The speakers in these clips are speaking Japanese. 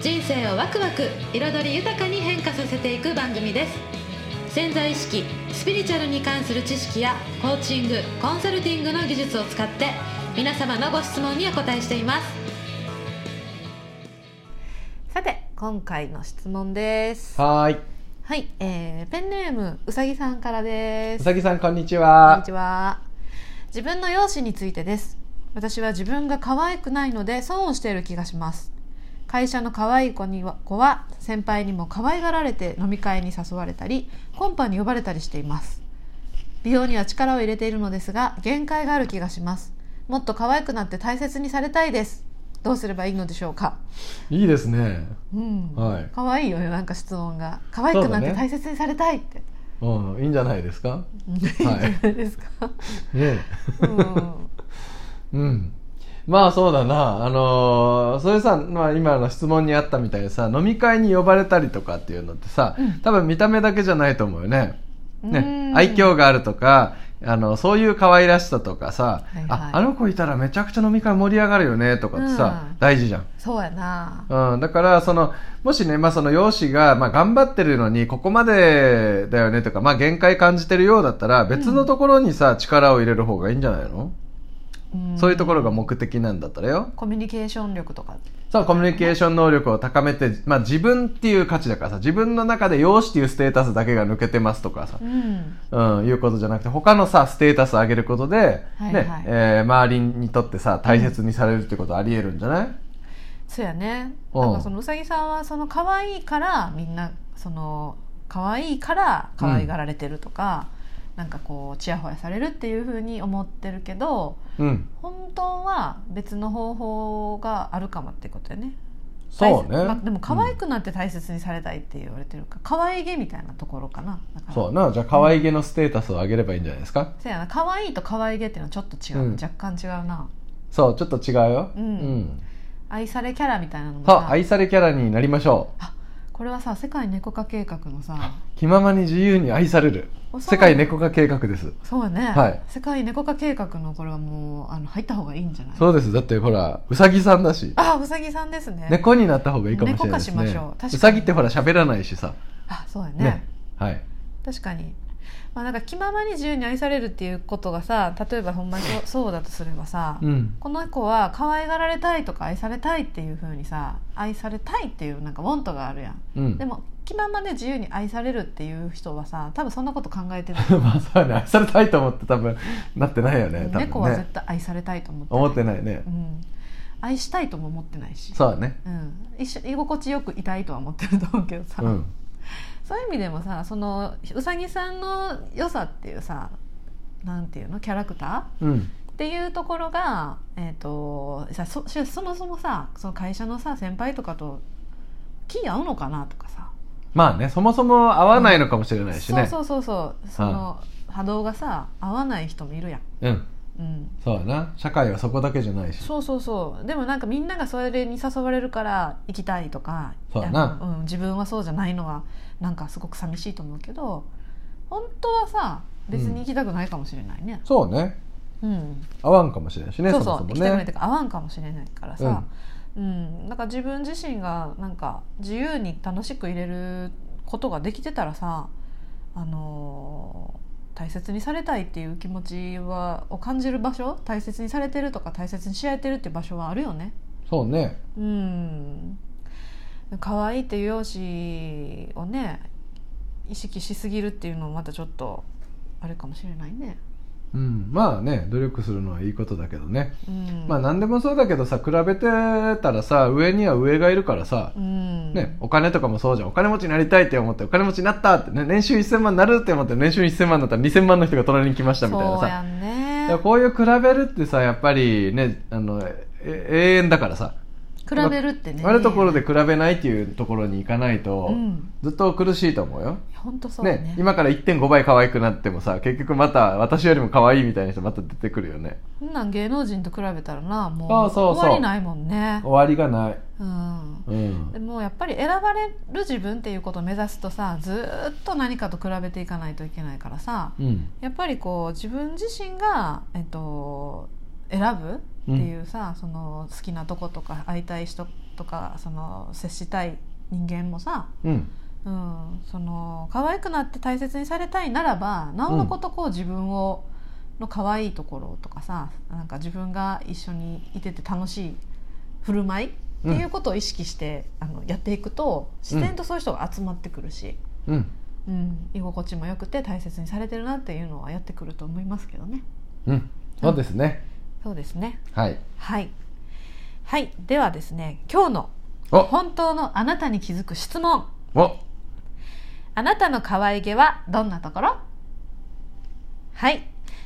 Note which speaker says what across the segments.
Speaker 1: 人生をワクワク彩り豊かに変化させていく番組です。潜在意識スピリチュアルに関する知識やコーチングコンサルティングの技術を使って皆様のご質問にお答えしています。さて今回の質問です。
Speaker 2: はーい。
Speaker 1: はい、えー、ペンネームうさぎさんからです。
Speaker 2: うさぎさんこんにち
Speaker 1: こん
Speaker 2: は
Speaker 1: にちは。自分の容姿についてです。私は自分が可愛くないので損をしている気がします会社の可愛い子には子は先輩にも可愛がられて飲み会に誘われたりコンパに呼ばれたりしています。美容には力を入れているのですが限界がある気がします。もっと可愛くなって大切にされたいです。どうすればいいのでしょうか？
Speaker 2: いいですね。
Speaker 1: うん、
Speaker 2: はい。
Speaker 1: 可愛いよねなんか質問が。可愛くなって大切にされたいって、
Speaker 2: うん。いいんじゃないですか？
Speaker 1: いいんじゃないですか、
Speaker 2: ね
Speaker 1: うん。
Speaker 2: うんまあそうだな。あのーそれさ、まあ、今の質問にあったみたいにさ飲み会に呼ばれたりとかっていうのってさ、
Speaker 1: うん。
Speaker 2: 多分見た目だけじゃないと思うよね。
Speaker 1: う
Speaker 2: ね。
Speaker 1: ん
Speaker 2: 愛嬌があるとかあのそういう可愛らしさとかさ、
Speaker 1: はいはい。
Speaker 2: ああの子いたらめちゃくちゃ飲み会盛り上がるよねとかってさ、
Speaker 1: うん。
Speaker 2: 大事じゃん。
Speaker 1: そうやな。
Speaker 2: うん、だから、その、もしね、まあ、その容姿が、まあ、頑張ってるのに、ここまでだよねとか、まあ、限界感じてるようだったら、別のところにさ、力を入れる方がいいんじゃないの、
Speaker 1: ん
Speaker 2: そういうところが目的なんだったらよ。
Speaker 1: コミュニケーション力とか。
Speaker 2: そう、コミュニケーション能力を高めて、まあ、自分っていう価値だからさ、自分の中で容姿っていうステータスだけが抜けてますとかさ
Speaker 1: う、ん。
Speaker 2: うん、いうことじゃなくて、他のさ、ステータス上げることで、
Speaker 1: はいはい。
Speaker 2: ね、えー周りにとってさ、大切にされるってことあり得るんじゃない、
Speaker 1: そうやね。
Speaker 2: うん。
Speaker 1: なんかそのうさぎさんはその可愛いからみんなその可愛いから可愛がられてるとか、なんかこうちやほやされるっていうふうに思ってるけど
Speaker 2: うん。
Speaker 1: 本当は別の方法があるかもってことよね。
Speaker 2: そうね。
Speaker 1: まあでも可愛くなって大切にされたいって言われてるか。ら、可愛げみたいなところかな。
Speaker 2: そうな。じゃあ、可愛げのステータスを上げればいいんじゃないですか？
Speaker 1: そうやな。可愛いと可愛げっていうのはちょっと違う、
Speaker 2: うん。
Speaker 1: 若干違うな。
Speaker 2: そう、ちょっと違うよ。
Speaker 1: うん。愛されキャラみたいなのも
Speaker 2: そう、
Speaker 1: さ
Speaker 2: 愛されキャラになりましょう。
Speaker 1: あこれはさ世界猫化計画のさ
Speaker 2: 気ままに自由に愛される。世界猫化計画です。
Speaker 1: そうやね、
Speaker 2: はい
Speaker 1: 世界猫化計画のこれはもうあの入った方がいいんじゃない？
Speaker 2: そうです。だってほら、うさぎさんだし。
Speaker 1: あうさぎさんですね
Speaker 2: 猫になった方がいいかもしれないですね。
Speaker 1: 猫化しましょう確かに
Speaker 2: うさぎってほら喋らないしさ。
Speaker 1: あそうやね
Speaker 2: ね。はい。
Speaker 1: 確かにまあなんか気ままに自由に愛されるっていうことがさ例えばほんまに そうだとすればさ、
Speaker 2: うん。
Speaker 1: この子は可愛がられたいとか愛されたいっていうふうにさ愛されたいっていうなんかウォントがあるやん
Speaker 2: うん。
Speaker 1: でも気ままで自由に愛されるっていう人はさ多分そんなこと考えてない
Speaker 2: まあそうやね。愛されたいと思って多分、なってないよね。多分ね。
Speaker 1: 猫は絶対愛されたいと思って
Speaker 2: 思ってないね
Speaker 1: う。ん、愛したいとも思ってないし
Speaker 2: そうだね。
Speaker 1: うん、一緒居心地よくいたいとは思ってると思うけどさ、
Speaker 2: うん。
Speaker 1: そういう意味でもさそのうさぎさんの良さっていうさなんていうのキャラクター
Speaker 2: うん。
Speaker 1: っていうところが、えー、とさそそもそもさその会社のさ先輩とかと気合うのかなとかさ、
Speaker 2: まあね、そもそも合わないのかもしれないしね。
Speaker 1: そうそうそうそうその波動がさ合わない人もいるやん、
Speaker 2: うん。
Speaker 1: うん、
Speaker 2: そうだな。社会はそこだけじゃないし。
Speaker 1: そうそうそう。でもなんかみんながそれに誘われるから行きたいとか。
Speaker 2: そうだな。
Speaker 1: うん、自分はそうじゃないのはなんかすごく寂しいと思うけど本当はさ別に行きたくないかもしれないね、
Speaker 2: そうね。
Speaker 1: うん。
Speaker 2: 合わんかもしれないしね、
Speaker 1: そうそう。
Speaker 2: そもそも
Speaker 1: 行きたくないと
Speaker 2: ね。
Speaker 1: いうか合わんかもしれないからさ、うん。なん。か自分自身がなんか自由に楽しく入れることができてたらさあのー大切にされたいっていう気持ちはを感じる場所大切にされてるとか大切にし合えてるっていう場所はあるよね。
Speaker 2: そうね。
Speaker 1: うん。可愛いっていう容姿をね意識しすぎるっていうのもまたちょっとあれかもしれないね
Speaker 2: うん。まあね、努力するのはいいことだけどね。
Speaker 1: うん
Speaker 2: まあ何でもそうだけどさ、比べてたらさ、上には上がいるからさ、
Speaker 1: うん
Speaker 2: ね、お金とかもそうじゃん。お金持ちになりたいって思って、お金持ちになったってね、年収1000万になるって思って、年収1000万だったら2000万の人が隣に来ましたみたいなさ。
Speaker 1: ね
Speaker 2: こういう比べるってさ、やっぱりね、あの、え永遠だからさ。
Speaker 1: 比べるってね。
Speaker 2: あるところで比べないっていうところに行かないと、
Speaker 1: うん。
Speaker 2: ずっと苦しいと思うよ。
Speaker 1: 本当そうだね。
Speaker 2: ね、今から1.5倍可愛くなってもさ結局また私よりも可愛いみたいな人また出てくるよね。
Speaker 1: そんなん芸能人と比べたらなもう
Speaker 2: そうそう。そう
Speaker 1: 終わりないもんね。
Speaker 2: 終わりがない、
Speaker 1: うん。
Speaker 2: うん。
Speaker 1: でもやっぱり選ばれる自分っていうことを目指すとさずーっと何かと比べていかないといけないからさ
Speaker 2: うん。
Speaker 1: やっぱりこう自分自身が、えっと、選ぶっていうさ、その好きなとことか会いたい人とかその接したい人間もさ、
Speaker 2: うん。
Speaker 1: うん、その可愛くなって大切にされたいならばなおのことこう自分をの可愛いところとかさなんか自分が一緒にいてて楽しい振る舞いっていうことを意識して、あのやっていくと自然とそういう人が集まってくるし、
Speaker 2: うん。
Speaker 1: うん、居心地も良くて大切にされてるなっていうのはやってくると思いますけどね。
Speaker 2: うん。そうですね、
Speaker 1: そうですね。
Speaker 2: はい。
Speaker 1: はい。はい。ではですね今日の
Speaker 2: お。
Speaker 1: 本当のあなたに気づく質問。
Speaker 2: お。
Speaker 1: あなたの可愛げはどんなところ？はい。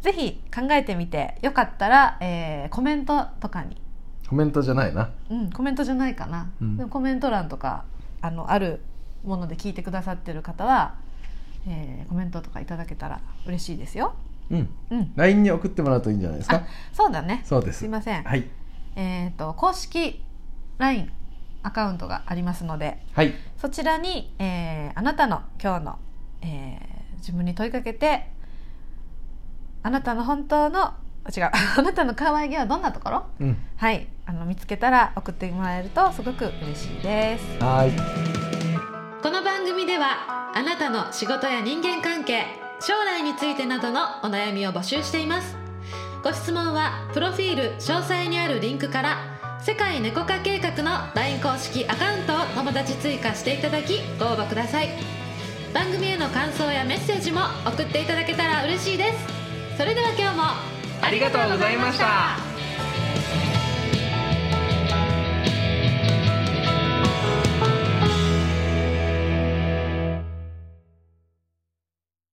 Speaker 1: ぜひ考えてみてよかったら、えーコメントとかに、
Speaker 2: コメントじゃないな。
Speaker 1: うん、コメントじゃないかな、
Speaker 2: うん。
Speaker 1: でもコメント欄とかあのあるもので聞いてくださってる方は、えーコメントとかいただけたら嬉しいですよ
Speaker 2: うん。
Speaker 1: うん。
Speaker 2: LINE に送ってもらうといいんじゃないです
Speaker 1: あ
Speaker 2: か
Speaker 1: そうだね。
Speaker 2: そうです。
Speaker 1: すいません、
Speaker 2: はい。
Speaker 1: えっ、と公式 LINE アカウントがありますので
Speaker 2: はい。
Speaker 1: そちらに、えーあなたの今日の、えー自分に問いかけてあなたの本当のあ違う あなたの可愛げはどんなところ？
Speaker 2: うん。
Speaker 1: はい。あの見つけたら送ってもらえるとすごく嬉しいです。
Speaker 2: はい。
Speaker 1: この番組ではあなたの仕事や人間関係将来についてなどのお悩みを募集しています。ご質問はプロフィール詳細にあるリンクから世界猫化計画の LINE 公式アカウントを友達追加していただきご応募ください番組への感想やメッセージも送っていただけたら嬉しいです。それでは今日も
Speaker 2: ありがとうございました。